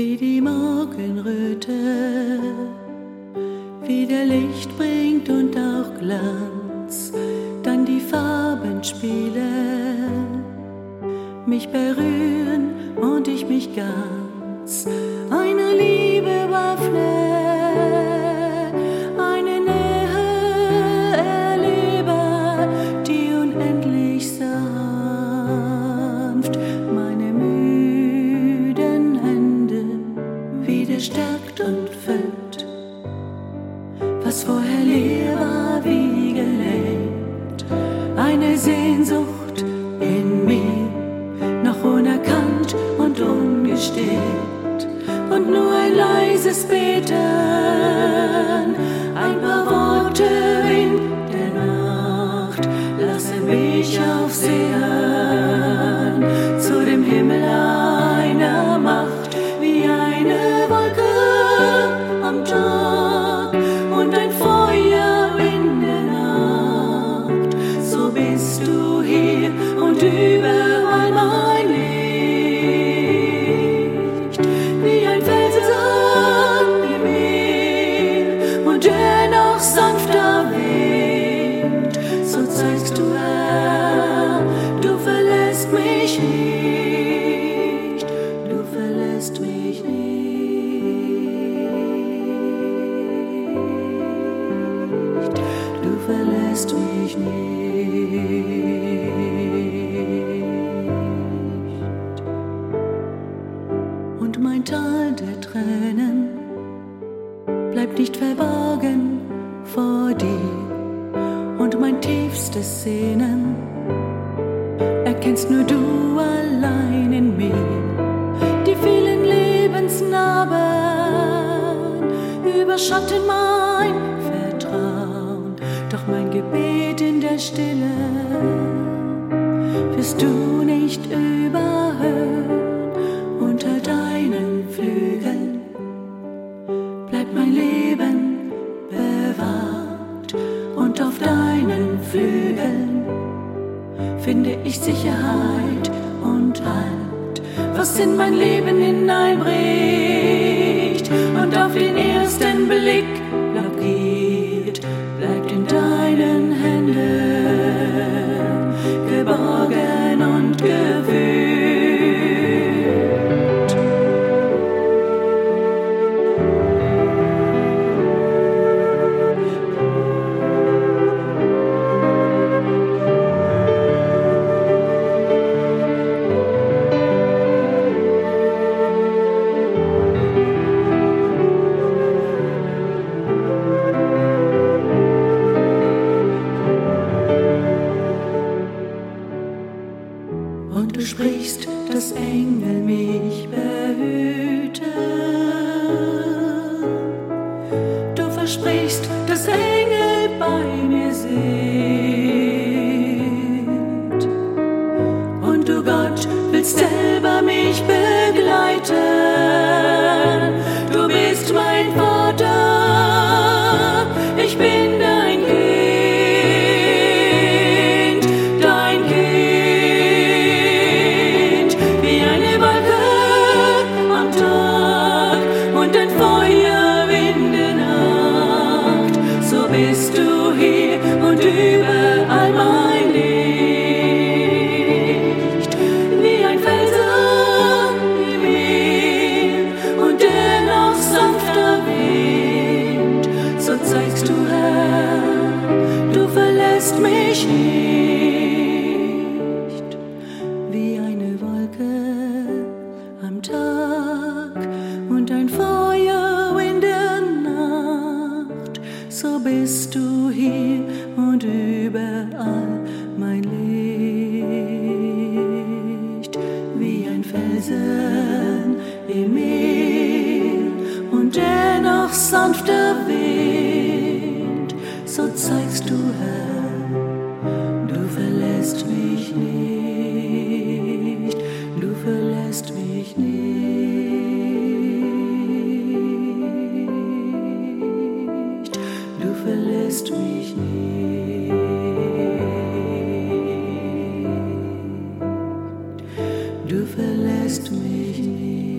wie die Morgenröte wieder Licht bringt und auch Glanz, dann die Farben spielen, mich berühren und ich mich ganz füllt was vorher leer war wie gelebt. Eine Sehnsucht in mir, noch unerkannt und ungestillt. Und nur ein leises Beten, ein paar Worte in der Nacht, lasse mich aufsehen du verlässt mich nicht, du verlässt mich nicht. Und mein Tal der Tränen bleibt nicht verborgen vor dir. Und mein tiefstes Sehnen erkennst nur du allein in mir. Die vielen Lebensnarben überschatten mein Vertrauen. Doch mein Gebet in der Stille wirst du nicht überhören. Unter deinen Flügeln bleibt mein Leben bewahrt. Und auf deinen Flügeln finde ich Sicherheit und Halt, was in mein Leben hineinbricht und auf den ersten Blick sprichst, dass Engel mich behüten. Du versprichst, dass Engel bei mir sind. Nicht, wie eine Wolke am Tag und ein Feuer in der Nacht. So bist du hier und überall verlässt mich nicht, du verlässt mich nicht.